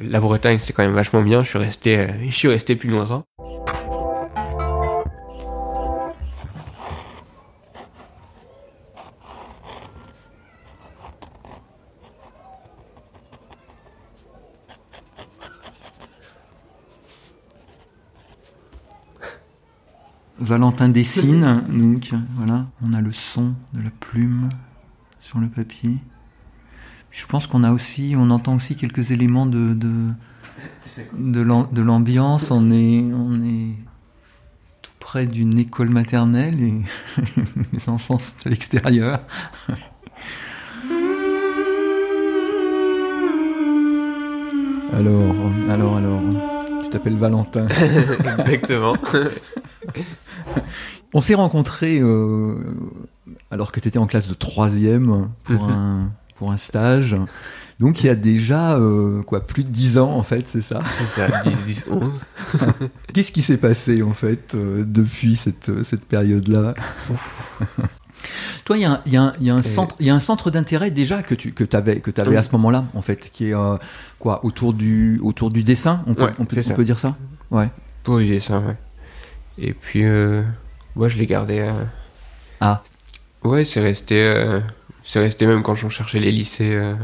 La Bretagne, c'est quand même vachement bien. Je suis resté, euh, je suis resté plus longtemps. Valentin dessine, donc voilà, on a le son de la plume sur le papier. Je pense qu'on a aussi, on entend aussi quelques éléments de de, de l'am- de l'ambiance. On est, on est tout près d'une école maternelle et les enfants sont à l'extérieur. Alors, alors, alors, tu t'appelles Valentin. Exactement. On s'est rencontrés euh, alors que tu étais en classe de troisième pour, Mhm. un, pour un stage. Donc il y a déjà euh, quoi plus de 10 ans en fait, c'est ça? c'est ça, 10, 10, 11. Qu'est-ce qui s'est passé en fait euh, depuis cette, cette période-là? Toi, il y a un, il y y a un centre, il y a un centre d'intérêt déjà que tu que avais, que avais à ce moment-là en fait, qui est euh, quoi autour du, autour du dessin. On peut, Ouais, on peut, on peut dire ça? Ouais. Tour du dessin, ouais. Et puis, euh, ouais, je l'ai gardé. euh, Ah. Ouais, c'est resté. Euh, c'est resté même quand on cherchait les lycées. euh,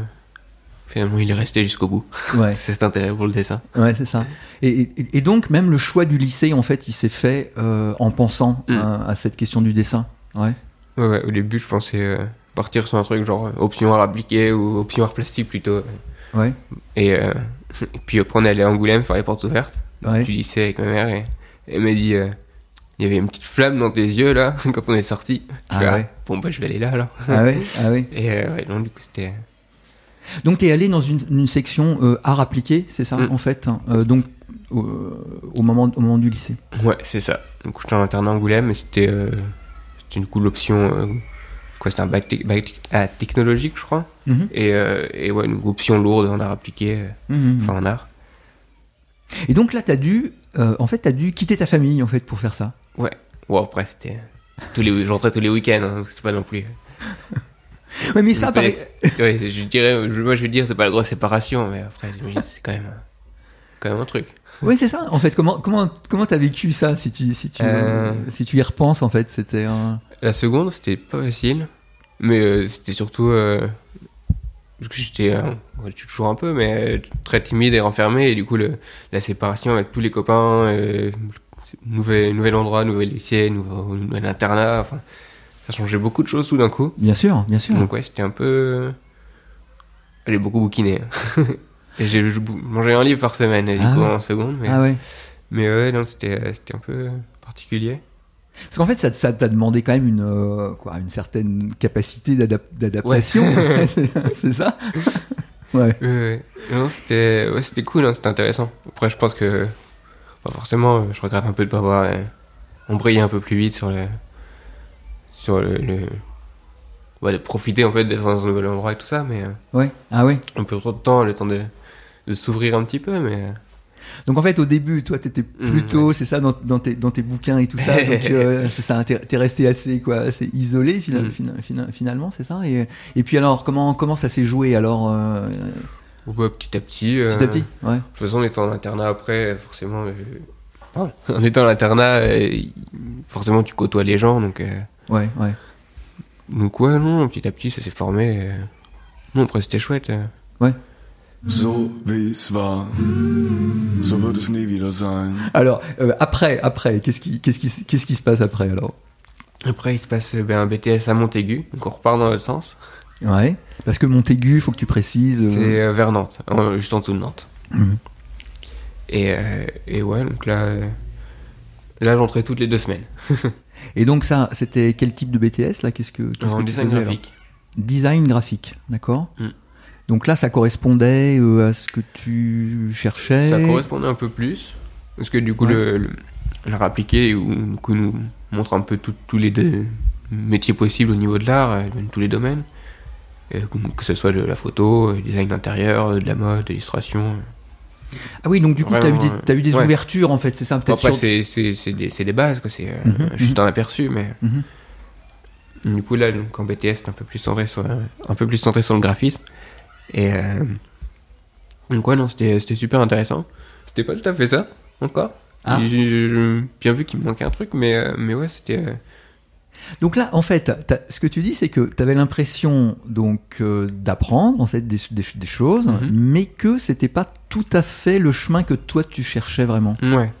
Finalement, il est resté jusqu'au bout. Ouais. C'est cet intérêt pour le dessin. Ouais, c'est ça. Et, et- et donc, même le choix du lycée, en fait, il s'est fait euh, en pensant Mm. à, à cette question du dessin. Ouais. Ouais, ouais, au début, je pensais euh, partir sur un truc genre euh, option art appliqué ou option art plastique plutôt. Ouais. Et, euh, et puis après, on est allé à Angoulême faire les portes ouvertes Ouais. du lycée avec ma mère et elle m'a dit euh, il y avait une petite flamme dans tes yeux là quand on est sorti. Ah ouais. Bon, bah, je vais aller là alors. Ah ouais. Ah ouais. Et euh, ouais, non, du coup, c'était. Donc, tu es allé dans une, une section euh, art appliqué, c'est ça, Mm. en fait. hein, euh, donc, au moment, au moment du lycée. Ouais, c'est ça. Donc j'étais en internat à Angoulême et c'était euh, c'était une cool option. euh, quoi, c'était un bac, bac ah, technologique, je crois. Mhm. Et, et ouais, une option lourde en art appliqué, euh, Mhm. enfin en art. Et donc là, tu as dû, en fait, t'as dû quitter ta famille, en fait, pour faire ça. Ouais. Bon, après, c'était. Tous les, je rentrais tous les week-ends, hein, donc c'est pas non plus. Ouais, mais ça, pareil. ouais, je dirais, je- moi je veux dire, c'est pas la grosse séparation, mais après, j'imagine c'est quand même, un- quand même un truc. Oui, c'est ça. En fait, comment, comment, comment t'as vécu ça, si tu, si tu, Euh. si tu y repenses, en fait, c'était un. La seconde, c'était pas facile, mais euh, c'était surtout. euh, j'étais. euh, j'étais toujours un peu, mais très timide et renfermé, et du coup, le, la séparation avec tous les copains, nouvel, nouvel endroit, nouvel lycée, nouveau, nouvel internat, enfin, ça changeait beaucoup de choses tout d'un coup. Bien sûr, bien sûr. Donc, ouais, c'était un peu. J'ai beaucoup bouquiné. et j'ai mangé un livre par semaine, du Ah coup, ouais. en seconde, mais, Ah ouais. mais ouais, non, c'était un peu particulier. Parce qu'en fait, ça ça t'a demandé quand même une, euh, quoi, une certaine capacité d'adap- d'adaptation. C'est- c'est ça? Ouais. Ouais, ouais. Non, c'était ouais, cool, hein, c'était intéressant. Après, je pense que bah, forcément, euh, je regrette un peu de pas avoir euh, embrayé un peu plus vite sur le sur le, le... ouais, de profiter en fait d'être dans un nouvel endroit et tout ça, mais euh, Ouais. Ah ouais. un peu trop de temps, le temps de, de s'ouvrir un petit peu, mais Donc en fait, au début, toi, t'étais Mhm, plutôt, c'est ça, dans, dans, tes, dans tes bouquins et tout ça. donc euh, c'est ça, t'es resté assez, quoi, assez isolé fina- finalement, c'est ça. Et, et puis alors, comment, comment ça s'est joué alors euh, ouais, petit à petit. euh, petit à petit Ouais. De toute façon, en étant en internat après, forcément, euh, pardon. en étant en internat, euh, forcément, tu côtoies les gens, donc. euh, Ouais, ouais. Donc ouais, non, petit à petit, ça s'est formé. euh. Non, après, c'était chouette. euh. So wie es war, so wird es nie wieder sein. Alors euh, après, après, qu'est-ce qui, qu'est-ce qui, qu'est-ce qui se passe après alors? Après, il se passe ben, un BTS à Montaigu, donc on repart dans le sens. Ouais. Parce que Montaigu, faut que tu précises. euh, C'est euh, vers Nantes, euh, juste en dessous de Nantes. Mhm. Et, et ouais, donc là, là j'entrais toutes les deux semaines. Et donc ça, c'était quel type de BTS là? Qu'est-ce que, qu'est-ce en que tu design faisais, graphique. Design graphique, d'accord? Mm. Donc là, ça correspondait à ce que tu cherchais? Ça correspondait un peu plus, parce que du coup, Ouais. le, le- l'art appliqué où, nous montre un peu tous les deux métiers possibles au niveau de l'art, tous les domaines. Et que ce soit de la photo, euh, design d'intérieur, euh, de la mode, de l'illustration. Ah oui, donc du coup, tu as eu des, euh, t'as eu des ouais. ouvertures en fait, c'est ça peut-être Après, sur- c'est, des, c'est des bases. C'est euh, Mhm, juste mhm. un aperçu, mais Mhm. du coup, là, donc, en BTS, c'est un peu plus centré sur, euh, un peu plus centré sur le graphisme. Et, euh, Donc ouais, non, c'était super intéressant. C'était pas tout à fait ça, encore. Ah. J'ai bien vu qu'il me manquait un truc, mais, euh, mais ouais, c'était... euh, Donc là, en fait, ce que tu dis, c'est que tu avais l'impression donc euh, d'apprendre en fait des, des- des choses, Mhm. mais que c'était pas tout à fait le chemin que toi tu cherchais vraiment. Ouais.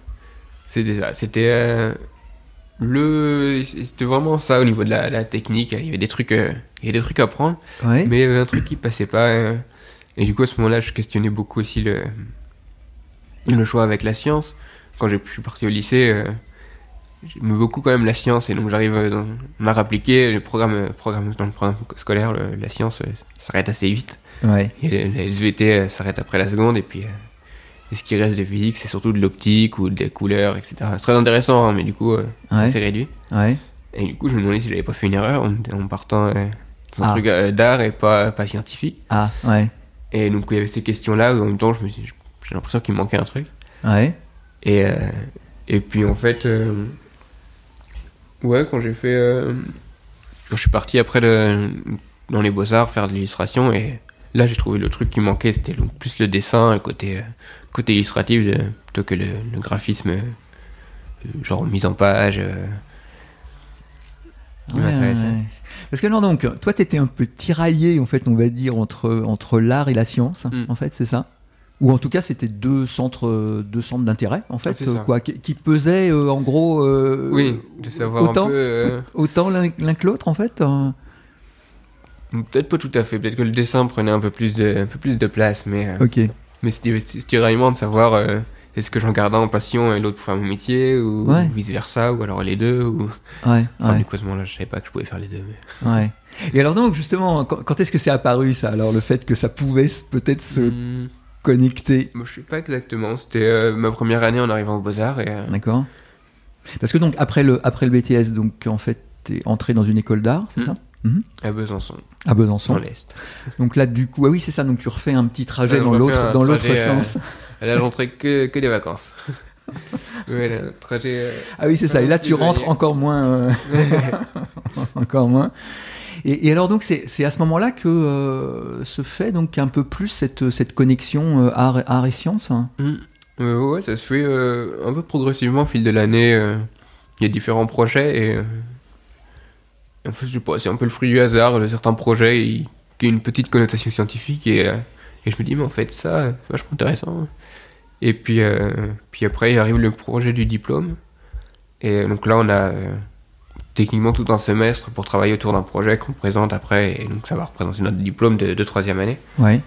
C'était ça. C'était euh, le. C'était vraiment ça au niveau de la, la technique. Il y avait des trucs, euh, il y avait des trucs à prendre, Ouais. mais il y avait un truc qui passait pas. et du coup, à ce moment-là, je questionnais beaucoup aussi le le choix avec la science. Quand j'ai- je suis parti au lycée, j'aimais beaucoup quand même la science, et donc j'arrive euh, dans l'art appliqué, le programme, euh, programme dans le programme scolaire, le- la science euh, s'arrête assez vite. Ouais. Et la SVT s'arrête après la seconde et puis et ce qui reste de physique c'est surtout de l'optique ou des couleurs etc. C'est très intéressant hein, mais du coup euh, c'est Ouais. assez réduit. Ouais. Et du coup je me demandais si j'avais pas fait une erreur en, en partant euh, dans un Ah. truc euh, d'art et pas, pas scientifique. Ah. Ouais. Et donc il y avait ces questions là où en même temps je me suis j'ai l'impression qu'il manquait un truc. Ouais. Et, et puis en fait, ouais, quand j'ai fait. euh, quand je suis parti après dans les beaux-arts faire de l'illustration, et là j'ai trouvé le truc qui manquait, c'était plus le dessin, le côté, euh, côté illustratif de- plutôt que le, le graphisme, euh, genre mise en page. euh, qui Ouais, m'intéressait. ouais. Parce que non, donc, toi, t'étais un peu tiraillé, en fait, on va dire, entre, entre l'art et la science, Mm. en fait, c'est ça? Ou en tout cas, c'était deux centres, deux centres d'intérêt, en fait, Ah, ça. quoi, qui, qui pesaient, euh, en gros, euh, Oui, de savoir autant, un peu. euh, autant l'un que l'autre, en fait. euh. Peut-être pas tout à fait, peut-être que le dessin prenait un peu plus de, un peu plus de place, mais. euh, Ok. Mais c'était ce tiraillement de savoir euh, est-ce que j'en gardais en passion et l'autre pour faire mon métier ou, Ouais. vice versa ou alors les deux ou Ouais, enfin ouais, du coup à ce moment-là je savais pas que je pouvais faire les deux mais... ouais. Et alors, donc, justement, quand, quand est-ce que c'est apparu, ça? Alors, le fait que ça pouvait peut-être se Hmm, connecter. moi, je sais pas exactement c'était euh, ma première année en arrivant au Beaux-Arts et euh, D'accord. Parce que, donc, après le, après le BTS, donc, en fait, t'es entré dans une école d'art, c'est Mm. ça? À Besançon À Besançon. dans l'Est Donc là, du coup, ah oui, c'est ça. Donc tu refais un petit trajet Ouais, dans refait l'autre, un dans l'autre trajet, euh, sens. Et là j'entrais que, que des vacances ouais, le trajet euh, Ah oui, c'est ça. Et là, tu rentres encore moins, euh, encore moins. Et, alors donc, c'est à ce moment-là que euh, se fait donc un peu plus cette cette connexion euh, art, art et science. hein? hmm. Euh, ouais ça se fait un peu progressivement au fil de l'année il y a différents projets et en fait c'est un peu le fruit du hasard certains projets qui ont une petite connotation scientifique et, et je me dis mais en fait ça c'est vachement intéressant et puis euh, puis après arrive le projet du diplôme et donc là on a techniquement tout un semestre pour travailler autour d'un projet qu'on présente après et donc ça va représenter notre diplôme de, de troisième année Ouais.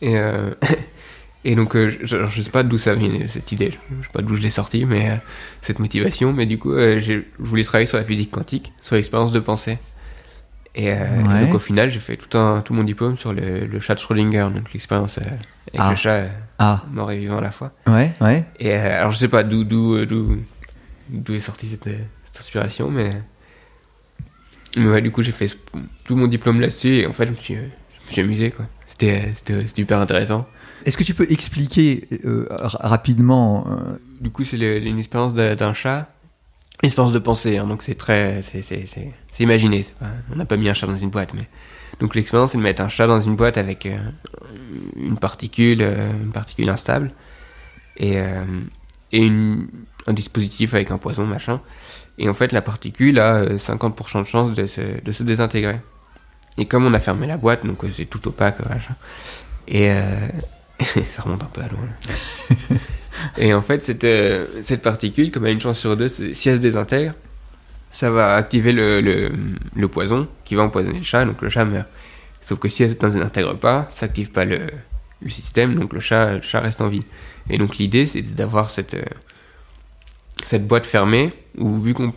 et, euh, et donc, euh, je, je sais pas d'où ça vient cette idée, je sais pas d'où je l'ai sortie, mais euh, cette motivation. Mais du coup, je voulais travailler sur la physique quantique, sur l'expérience de pensée. Et, donc, au final, j'ai fait tout, un, tout mon diplôme sur le, le chat de Schrödinger, donc l'expérience avec Ah. le chat Ah. mort et vivant à la fois. Ouais. Ouais. Et alors, je sais pas d'où d'où est sortie cette, cette inspiration, mais, mais ouais, du coup, j'ai fait tout mon diplôme là-dessus et en fait, je me suis, je me suis amusé, quoi. C'était hyper intéressant. Est-ce que tu peux expliquer euh, ra- rapidement euh, Du coup, c'est une expérience d'un chat, une expérience de pensée, hein, donc c'est très, c'est, c'est, c'est, c'est imaginé. pas- on n'a pas mis un chat dans une boîte, mais donc l'expérience, c'est de mettre un chat dans une boîte avec euh, une particule, une particule instable et et une- un dispositif avec un poison, machin. Et en fait, la particule a euh, 50% de chance de se, de se désintégrer. Et comme on a fermé la boîte, donc euh, c'est tout opaque, machin. Et euh, ça remonte un peu à loin. là. Et en fait, cette, euh, cette particule, comme elle a une chance sur deux, si elle se désintègre, ça va activer le, le, le poison qui va empoisonner le chat, donc le chat meurt. Sauf que si elle ne se désintègre pas, ça active pas le, le système, donc le chat, le chat reste en vie. Et donc l'idée, c'est d'avoir cette, euh, cette boîte fermée, où vu qu'on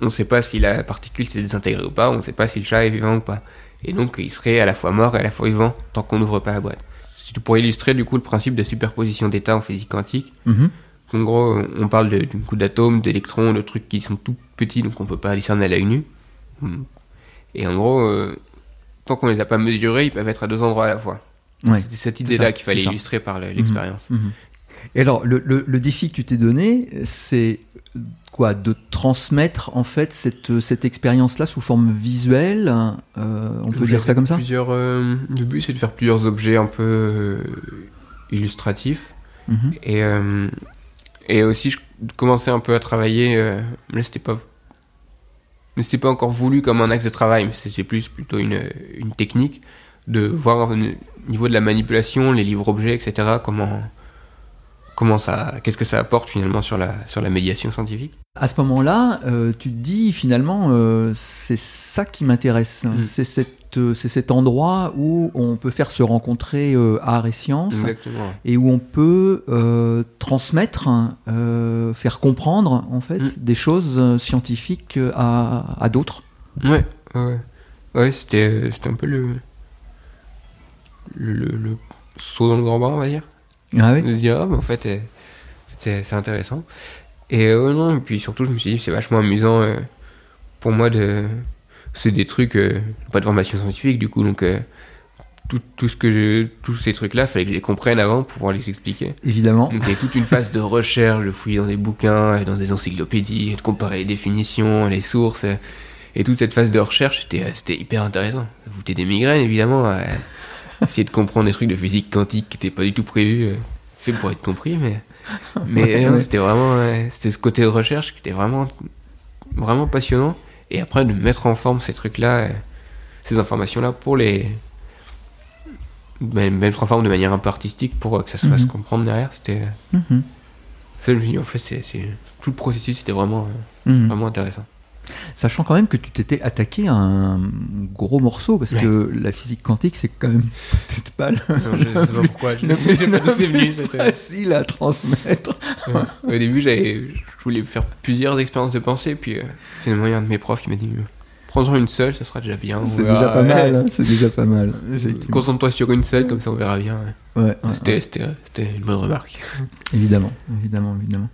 ne sait pas si la particule s'est désintégrée ou pas, on ne sait pas si le chat est vivant ou pas. Et donc il serait à la fois mort et à la fois vivant, tant qu'on n'ouvre pas la boîte. C'est pour illustrer du coup le principe de superposition d'états en physique quantique, mhm. en gros, on parle de, du coup d'atomes, d'électrons, de trucs qui sont tout petits, donc on peut pas discerner à l'œil nu. Et en gros, euh, tant qu'on les a pas mesurés, ils peuvent être à deux endroits à la fois. Ouais, C'était cette idée-là qu'il fallait illustrer par le- l'expérience. Mhm. Et alors, le, le- le défi que tu t'es donné, c'est quoi De transmettre en fait cette, cette expérience-là sous forme visuelle euh, On peut dire ça comme ça? Plusieurs, euh, Le but, c'est de faire plusieurs objets un peu euh, illustratifs. Mhm. Et, et aussi, je commençais un peu à travailler. mais là, c'était pas. Mais c'était pas encore voulu comme un axe de travail, mais c'est c'est plus plutôt une, une technique de voir au niveau de la manipulation, les livres objets, etc. Comment comment ça, qu'est-ce que ça apporte finalement sur la sur la médiation scientifique? À ce moment-là, euh, tu te dis finalement, euh, c'est ça qui m'intéresse. Mm. C'est cette, euh, c'est cet endroit où on peut faire se rencontrer euh, art et science Exactement. et où on peut transmettre, faire comprendre en fait Mm. des choses scientifiques à, à d'autres. Ouais, ouais, ouais. C'était un peu le, le, le, le saut dans le grand bain, on va dire. Ah oui. De se dire, ah, mais en fait, euh, c'est, intéressant. Et euh, non, et puis surtout, je me suis dit, c'est vachement amusant euh, pour moi de. C'est des trucs, euh, pas de formation scientifique, du coup, donc. euh, tout, tout ce que je, tous ces trucs-là, fallait que je les comprenne avant pour pouvoir les expliquer. Évidemment. Donc il y a toute une phase de recherche, de fouiller dans des bouquins, dans des encyclopédies, de comparer les définitions, les sources. euh, Et toute cette phase de recherche, c'était, euh, c'était hyper intéressant. Ça foutait des migraines, évidemment. Essayer de comprendre des trucs de physique quantique qui n'étaient pas du tout prévus, euh, fait pour être compris, mais, mais Ouais. c'était vraiment, c'était ce côté de recherche qui était vraiment, vraiment passionnant. Et après, de mettre en forme ces trucs-là, euh, ces informations-là pour les, même mettre en forme de manière un peu artistique pour euh, que ça se fasse Mhm. comprendre derrière, c'était, euh, Mhm. ça, je me dis, en fait, c'est, tout le processus était vraiment, Mhm. vraiment intéressant. Sachant quand même que tu t'étais attaqué à un gros morceau, parce Ouais. que la physique quantique, c'est quand même peut-être pas le, Non, je sais pas pourquoi, je sais pas d'où c'est venu. facile à transmettre. Ouais. Au début, j'avais, je voulais faire plusieurs expériences de pensée, puis euh, finalement, il y a un de mes profs qui m'a dit euh, prends-en une seule, ça sera déjà bien. on C'est déjà pas Ouais. mal, hein, c'est déjà pas mal. Concentre-toi sur une seule, comme ça on verra bien. Ouais, ouais, C'était, c'était, c'était une bonne remarque. Évidemment, évidemment, évidemment.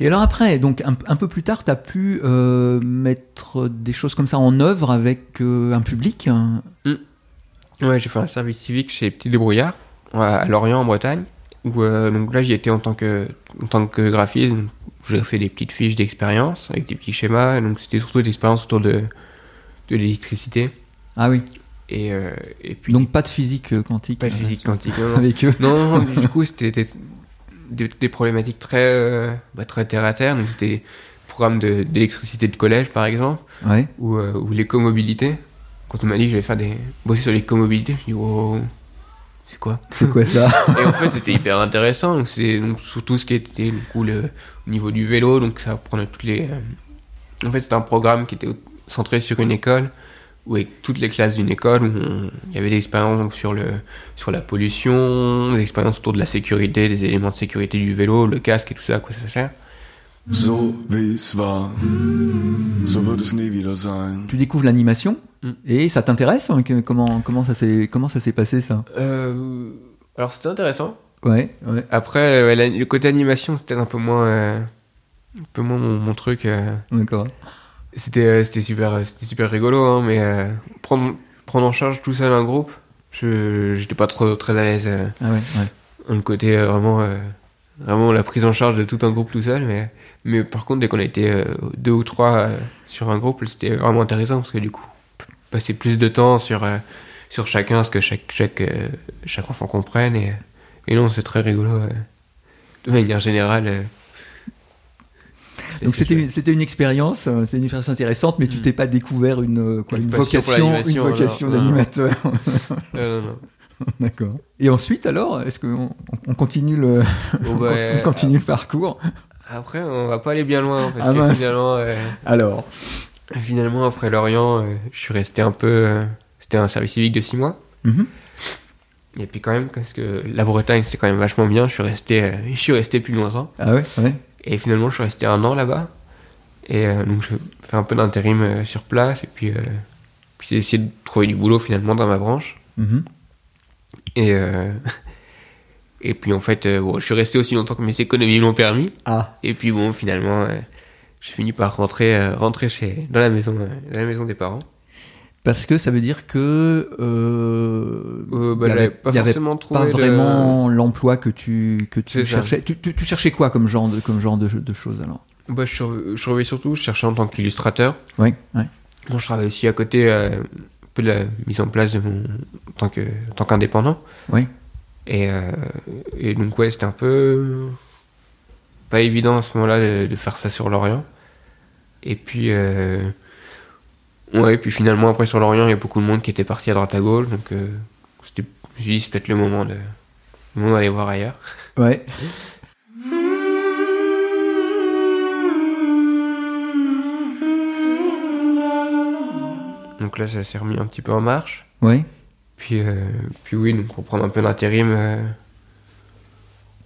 Et alors après, donc un, un peu plus tard, tu as pu euh, mettre des choses comme ça en œuvre avec euh, un public. hein. Ouais, j'ai fait un service civique chez Petit Débrouillard, à Lorient, en Bretagne. Où, euh, donc là, j'y étais en tant que, en tant que graphiste. donc J'ai fait des petites fiches d'expérience avec des petits schémas. Donc c'était surtout des expériences autour de, de l'électricité. Ah oui. Et, euh, et puis Donc pas de physique quantique. pas de physique là-dessus. quantique. non, non. Avec eux. Non, non, du coup, c'était des, problématiques très, euh, bah, très terre à terre. Donc, c'était de- d'électricité de, collège, par exemple, Ouais. ou, euh, ou l'écomobilité. Quand on m'a dit que j'allais faire des, bosser sur l'écomobilité, je me suis dit, wow, c'est quoi? C'est quoi ça? Et en fait, c'était hyper intéressant. Donc, c'est surtout ce qui était du coup, le, au niveau du vélo. Donc, ça prenait toutes les. euh, En fait, c'était un programme qui était centré sur une école, où avec toutes les classes d'une école, où on- il y avait des expériences sur, le, sur la pollution, des expériences autour de la sécurité, des éléments de sécurité du vélo, le casque et tout ça, à quoi ça sert. So wie es war, so wird es nie wieder sein. Tu découvres l'animation Mm. et ça t'intéresse hein, comment, comment ça s'est comment ça s'est passé ça? Euh, alors, c'était intéressant. Ouais, ouais. Après, la- le côté animation, c'était un peu moins, euh, un peu moins mon, mon truc. euh, D'accord. C'était euh, c'était super, euh, c'était super rigolo, hein, mais euh, prendre, prendre en charge tout seul un groupe, je j'étais pas trop très à l'aise. euh, Ah ouais, ouais. dans le côté euh, vraiment, vraiment la prise en charge de tout un groupe tout seul. Mais, mais par contre, dès qu'on a été deux ou trois sur un groupe, c'était vraiment intéressant parce que du coup, passer plus de temps sur, sur chacun, ce que chaque, chaque, chaque enfant comprenne. Et, et non, c'est très rigolo. de manière générale. Donc c'était une expérience, euh, c'était une expérience intéressante, mais tu Mm. t'es pas découvert une euh, quoi, Une vocation, une vocation non, non. d'animateur. Euh, non, non. D'accord. Et ensuite alors, est-ce qu'on on continue le Bon, on bah, on continue le parcours? Après, on va pas aller bien loin parce Ah, que mince. finalement, euh, Alors, finalement, après Lorient, euh, je suis resté un peu. C'était un service civique de 6 mois. Mhm. Et puis quand même, parce que la Bretagne, c'est quand même vachement bien. Je suis resté, je suis resté plus longtemps. ah ouais, ouais. Et finalement, je suis resté un an là-bas. Et euh, donc, je fais un peu d'intérim euh, sur place. Et puis, euh, puis j'ai essayé de trouver du boulot finalement dans ma branche. Mhm. Et, et puis en fait, bon, je suis resté aussi longtemps que mes économies l'ont permis. Ah, Et puis bon, finalement, j'ai fini par rentrer, rentrer chez, dans la maison, dans la maison des parents. Parce que ça veut dire que euh, Euh, bah, y avait, pas y avait pas vraiment l'emploi que tu que cherchais. Tu, tu, tu cherchais quoi comme genre de comme genre de, de choses alors? Bah, je, surveillais surtout, je cherchais en tant qu'illustrateur. Ouais, ouais. Bon, je travaille aussi à côté euh, un peu de la mise en place de mon en tant que en tant qu'indépendant. Oui. Et, euh, et donc ouais, c'était un peu pas évident à ce moment-là de, de faire ça sur Lorient. Et puis euh, ouais, et puis finalement après sur Lorient, il y a beaucoup de monde qui était parti à droite à gauche, donc euh, c'était je me suis dit c'est peut-être le moment de le moment d'aller voir ailleurs. Ouais. Donc là, ça s'est remis un petit peu en marche. Ouais. Puis, euh, puis oui, donc pour prendre un peu d'intérim, euh,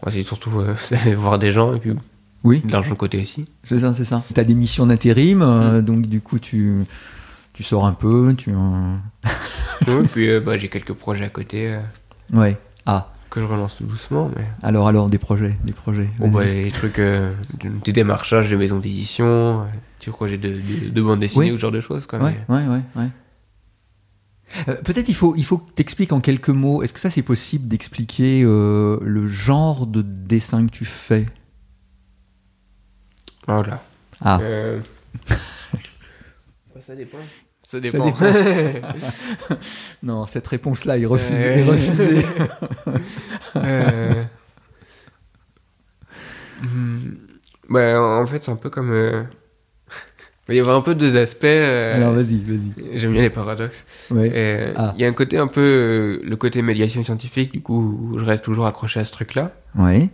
ouais, c'est surtout euh, voir des gens et puis Oui. de l'argent de côté aussi. C'est ça, c'est ça. T'as des missions d'intérim, euh, donc du coup tu tu sors un peu, tu. euh, Oui, puis euh, bah, j'ai quelques projets à côté euh, Ouais. Ah. que je relance tout doucement. Mais Alors alors des projets, des projets. bon, bah, les trucs, euh, des démarchages de maisons d'édition, euh, du projet de, de, de bande dessinée Oui. ou ce genre de choses. Quoi, Ouais, mais- ouais, ouais, ouais. Peut-être il faut il faut que t'expliques en quelques mots. Est-ce que ça c'est possible d'expliquer le genre de dessin que tu fais? Voilà. Ah. Ça dépend. Ça dépend. non, cette réponse-là est refusée. Euh. est refusée. Euh, hmm, bah, en fait, c'est un peu comme. euh, Il y avait un peu deux aspects. euh, Alors vas-y, vas-y. J'aime bien les paradoxes. Ouais. Euh, Ah. Il y a un côté un peu. euh, le côté médiation scientifique, du coup, où je reste toujours accroché à ce truc-là. Ouais.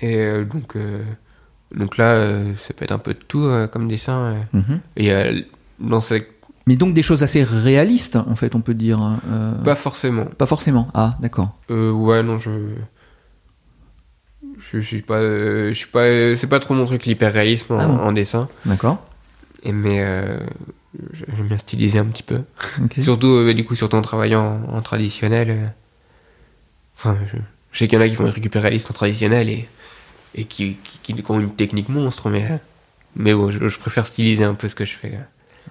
Et euh, donc. euh, donc là, euh, ça peut être un peu de tout euh, comme dessin. euh. Mhm. Et il y a dans cette- Mais donc des choses assez réalistes, en fait, on peut dire. hein, euh, Pas forcément. Pas forcément. Ah, d'accord. Euh, ouais, non, je. Je, je suis pas. euh, je suis pas. euh, C'est pas trop mon truc l'hyper-réalisme en, Ah bon en dessin. D'accord. Et mais. euh, J'aime bien styliser un petit peu. Surtout, euh, du coup, surtout en travaillant en, en traditionnel. euh, Enfin, je, je sais qu'il y en a qui vont être récupéralistes en traditionnel et, et qui, qui, qui ont une technique monstre, mais. euh, Mais bon, je, je préfère styliser un peu ce que je fais.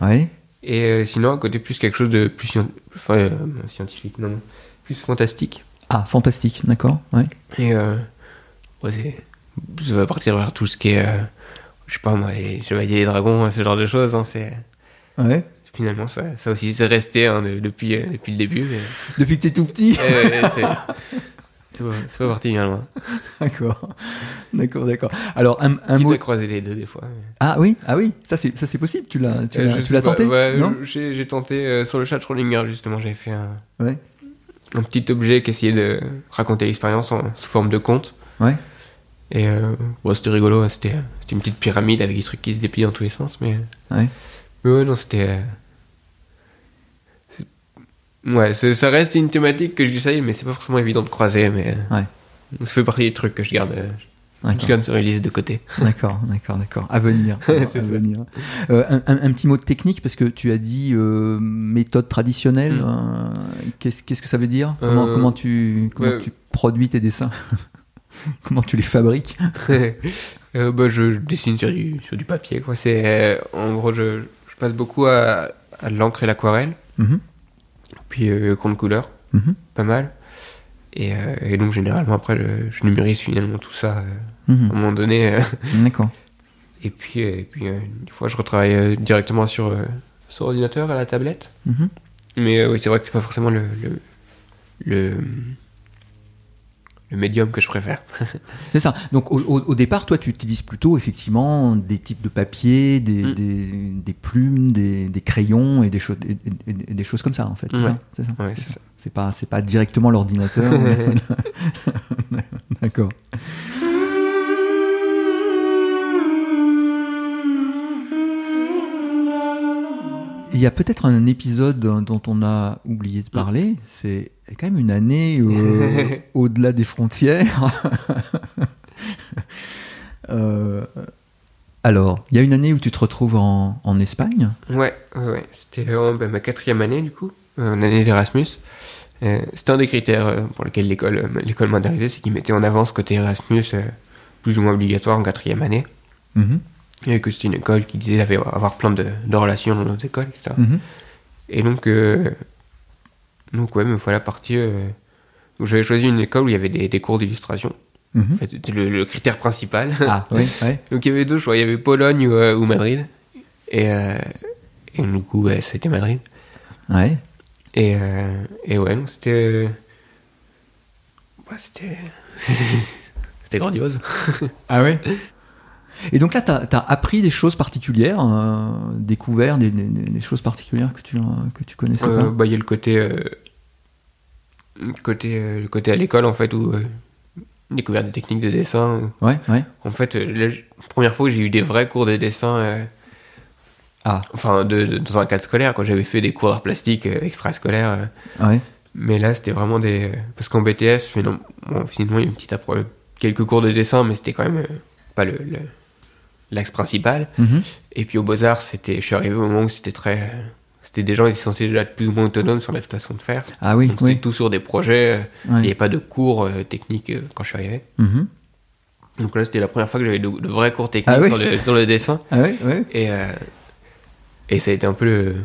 Ouais. Et euh, sinon, à côté, plus quelque chose de plus scien- enfin, euh, scientifique, non, plus fantastique. Ah, fantastique. D'accord. Ouais. Et euh, ouais, c'est- ça va partir vers tout ce qui est, euh, je sais pas moi, les chevaliers et dragons, ce genre de choses. hein, c'est Ouais. finalement ça, ça aussi c'est resté hein, de- depuis euh, depuis le début. Mais, Depuis que t'es tout petit. euh, c'est c'est pas, pas parti bien loin. D'accord. D'accord, d'accord. Alors un, un mot. à croiser les deux des fois. mais- Ah oui, ah oui. Ça c'est ça c'est possible. Tu l'as tu Euh, l'as tenté ouais, Non. J'ai tenté euh, sur le chat de Schrödinger justement, j'avais fait un, Ouais. un petit objet qui essayait de raconter l'expérience en sous forme de conte. Ouais. Et euh, ouais, c'était rigolo, hein, c'était c'était une petite pyramide avec des trucs qui se déplient dans tous les sens, mais. Ouais. Mais ouais, non, c'était. Ouais, ça reste une thématique que j'essaye, mais c'est pas forcément évident de croiser, mais. euh, Ouais. Ça fait partie des trucs que je garde, euh, je garde sur une liste de côté. D'accord, d'accord, d'accord. À venir. À venir. Euh, un, un- un petit mot de technique parce que tu as dit euh, méthode traditionnelle. Mm. euh, Qu'est-ce que ça veut dire? Comment, comment tu comment ouais. tu produis tes dessins? Comment tu les fabriques? Bah, je, je dessine sur du, sur du papier, quoi. En gros, je, je passe beaucoup à, à l'encre et l'aquarelle, Mhm, puis euh, compte couleur, mhm, pas mal. Et, euh, et donc, généralement, après, je, je numérise finalement tout ça euh, à un mhm. moment donné. D'accord. et puis, et puis une fois, je retravaille directement sur, sur ordinateur, à la tablette. Mhm. Mais oui, c'est vrai que c'est pas forcément le, le, le, le médium que je préfère. C'est ça. Donc au, départ, toi, tu utilises plutôt effectivement des types de papier, des, Mm. des, des plumes, des, des crayons et des, choses des choses comme ça en fait. C'est Ouais. ça, c'est ça? Ouais, c'est ça. C'est pas c'est pas directement l'ordinateur. D'accord. Il y a peut-être un épisode dont on a oublié de parler. C'est quand même une année au-delà des frontières. Euh, alors, il y a une année où tu te retrouves en, en Espagne? Ouais, ouais, ouais. C'était euh, bah, ma quatrième année, du coup, euh, en année d'Erasmus. Euh, C'était un des critères euh, pour lesquels l'école euh, l'école m'intéressait, c'est qu'ils mettaient en avant ce côté Erasmus plus ou moins obligatoire en quatrième année. Mhm, Et que c'était une école qui disait avoir plein de, de relations dans nos écoles, etc. mhm. Et donc, donc ouais, me voilà parti. Euh, j'avais choisi une école où il y avait des, des cours d'illustration. Mhm. En fait, c'était le, le critère principal. Ah, oui, ouais. Donc il y avait deux choix, il y avait Pologne ou, euh, ou Madrid. Et, euh, et du coup, ouais, c'était Madrid. Ouais. Et, euh, et ouais, donc c'était. ouais, c'était. c'était grandiose. Ah ouais Et donc là, tu as, appris des choses particulières, euh, découvert des, des- des choses particulières que tu, euh, que tu connaissais Euh, pas? bah, il y a le côté. euh, côté, le côté à l'école, en fait, où. découvert des techniques de dessin. Ouais, ouais. En fait, la première fois que j'ai eu des vrais cours de dessin. Ah, enfin, de, de- dans un cadre scolaire, quand j'avais fait des cours d'art plastique extrascolaires. euh, ouais. Mais là, c'était vraiment des. Parce qu'en BTS, finalement, bon, finalement, il y a une petite appro- quelques cours de dessin, mais c'était quand même pas le, le- l'axe principal. Mhm. Et puis au Beaux-Arts, c'était, je suis arrivé au moment où c'était très. C'était des gens qui étaient censés déjà être plus ou moins autonomes sur la façon de faire. Ah oui, Donc oui. c'est tout sur des projets. euh, Il Ouais. n'y avait pas de cours euh, techniques euh, quand je suis arrivé. Mhm. Donc là, c'était la première fois que j'avais de, de vrais cours techniques Ah oui sur, le, sur le dessin. Ah. Et, euh, et ça a été un peu le.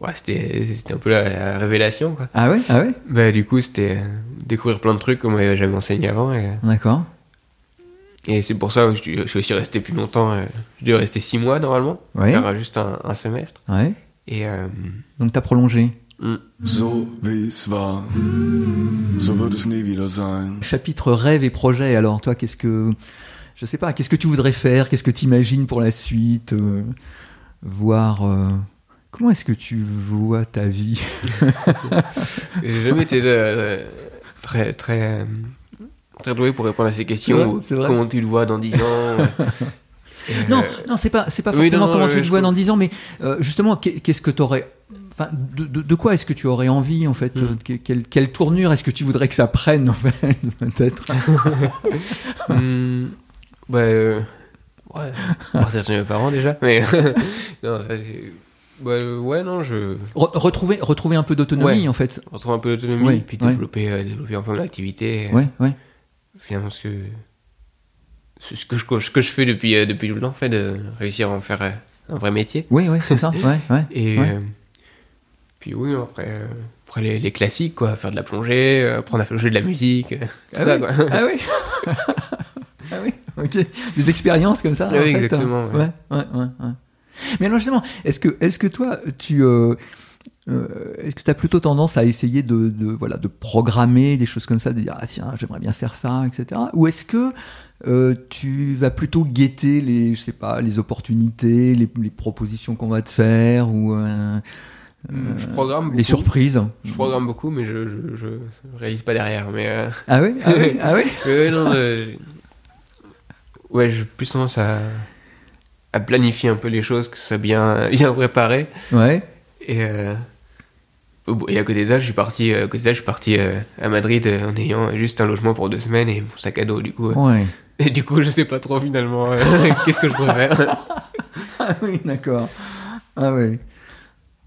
Ouais, c'était, c'était un peu la, la révélation, quoi. Ah ouais, ah ouais. Bah, du coup, c'était découvrir plein de trucs qu'on m'avait jamais enseigné avant. Et, D'accord. Et c'est pour ça que je, suis- je suis aussi resté plus longtemps. euh, je devais rester six mois normalement, Ouais. faire juste un, un semestre. Ouais. Et euh, Donc t'as prolongé. mm, So wie es war, so wird es nie wieder sein? Chapitre rêve et projet. Alors toi, qu'est-ce que je sais pas, qu'est-ce que tu voudrais faire? Qu'est-ce que tu imagines pour la suite? Euh, Voir euh, comment est-ce que tu vois ta vie? J'ai jamais été très, très, très doué pour répondre à ces questions. Vrai, ou. Comment tu le vois dans dix ans euh, et, Non, euh, non, c'est pas, c'est pas oui, forcément non, non, comment tu te vois dans 10 ans, mais euh, justement, qu'est- qu'est-ce que tu aurais. Enfin, de, de- de quoi est-ce que tu aurais envie, en fait Mm. euh, que- quelle, quelle tournure est-ce que tu voudrais que ça prenne, en fait, peut-être Hmm, bah, euh, ouais, partir chez mes parents déjà, mais non, ça c'est. Bah, euh, ouais, non, je Re- retrouver, retrouver un peu d'autonomie, Ouais. en fait. retrouve un peu d'autonomie, Ouais, puis développer, euh, développer un peu mon activité. euh, Ouais, ouais. Finalement, ce que, ce que, je, ce que je fais depuis, euh, depuis tout le temps, en fait, de réussir à en faire euh, un vrai métier. Oui, oui, c'est ça. Ouais, ouais. Et Ouais. euh, puis oui, après, euh, après les, les classiques, quoi, faire de la plongée, apprendre à jouer de la musique, euh, tout Ah ça, oui. quoi. Ah oui Ah oui, ok. Des expériences comme ça. Oui, en fait, exactement, hein. ouais. Ouais, ouais, ouais, ouais. Mais alors justement, est-ce que, est-ce que toi, tu, euh, euh, est-ce que tu as plutôt tendance à essayer de, de, voilà, de programmer des choses comme ça, de dire ah tiens, j'aimerais bien faire ça, etc. Ou est-ce que euh, tu vas plutôt guetter les, je sais pas, les opportunités, les, les propositions qu'on va te faire ou euh, euh, je programme beaucoup. les surprises? Je programme beaucoup, mais je, je, je réalise pas derrière. Mais Ah oui, ah oui, ah oui? non, ouais, j'ai plus tendance à, à planifier un peu les choses, que ça soit bien, bien préparé. Ouais. Et, euh, et à côté de ça, je suis parti, euh, à côté de ça, je suis parti euh, à Madrid en ayant juste un logement pour deux semaines et mon sac à dos, du coup. Ouais. Et du coup, je sais pas trop finalement qu'est-ce que je préfère. Ah oui, d'accord. Ah oui.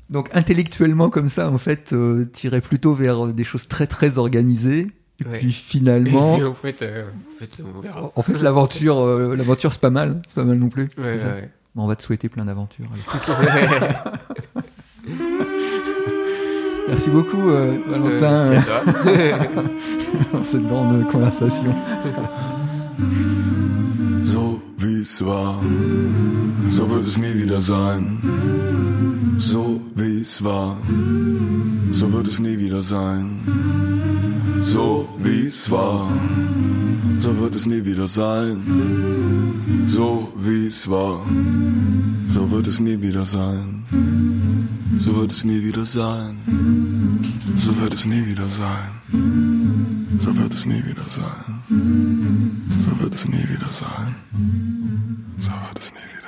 Donc intellectuellement comme ça, en fait, euh, plutôt vers des choses très très organisées. Et Ouais. puis Et finalement, puis, en fait, euh, en fait, on verra. en fait, l'aventure, euh, l'aventure c'est pas mal, c'est pas mal non plus. Ouais, on va te souhaiter plein d'aventures. Merci beaucoup, euh, Valentin, Euh, pour cette grande conversation. So wie es war, so wird es nie wieder sein. So wie es war, so wird es nie wieder sein. So wie es war, so wird es nie wieder sein. So wie es war, so wird es nie wieder sein. So wird es nie wieder sein. So wird es nie wieder sein. So wird es nie wieder sein. So wird es nie wieder sein. So wird es nie wieder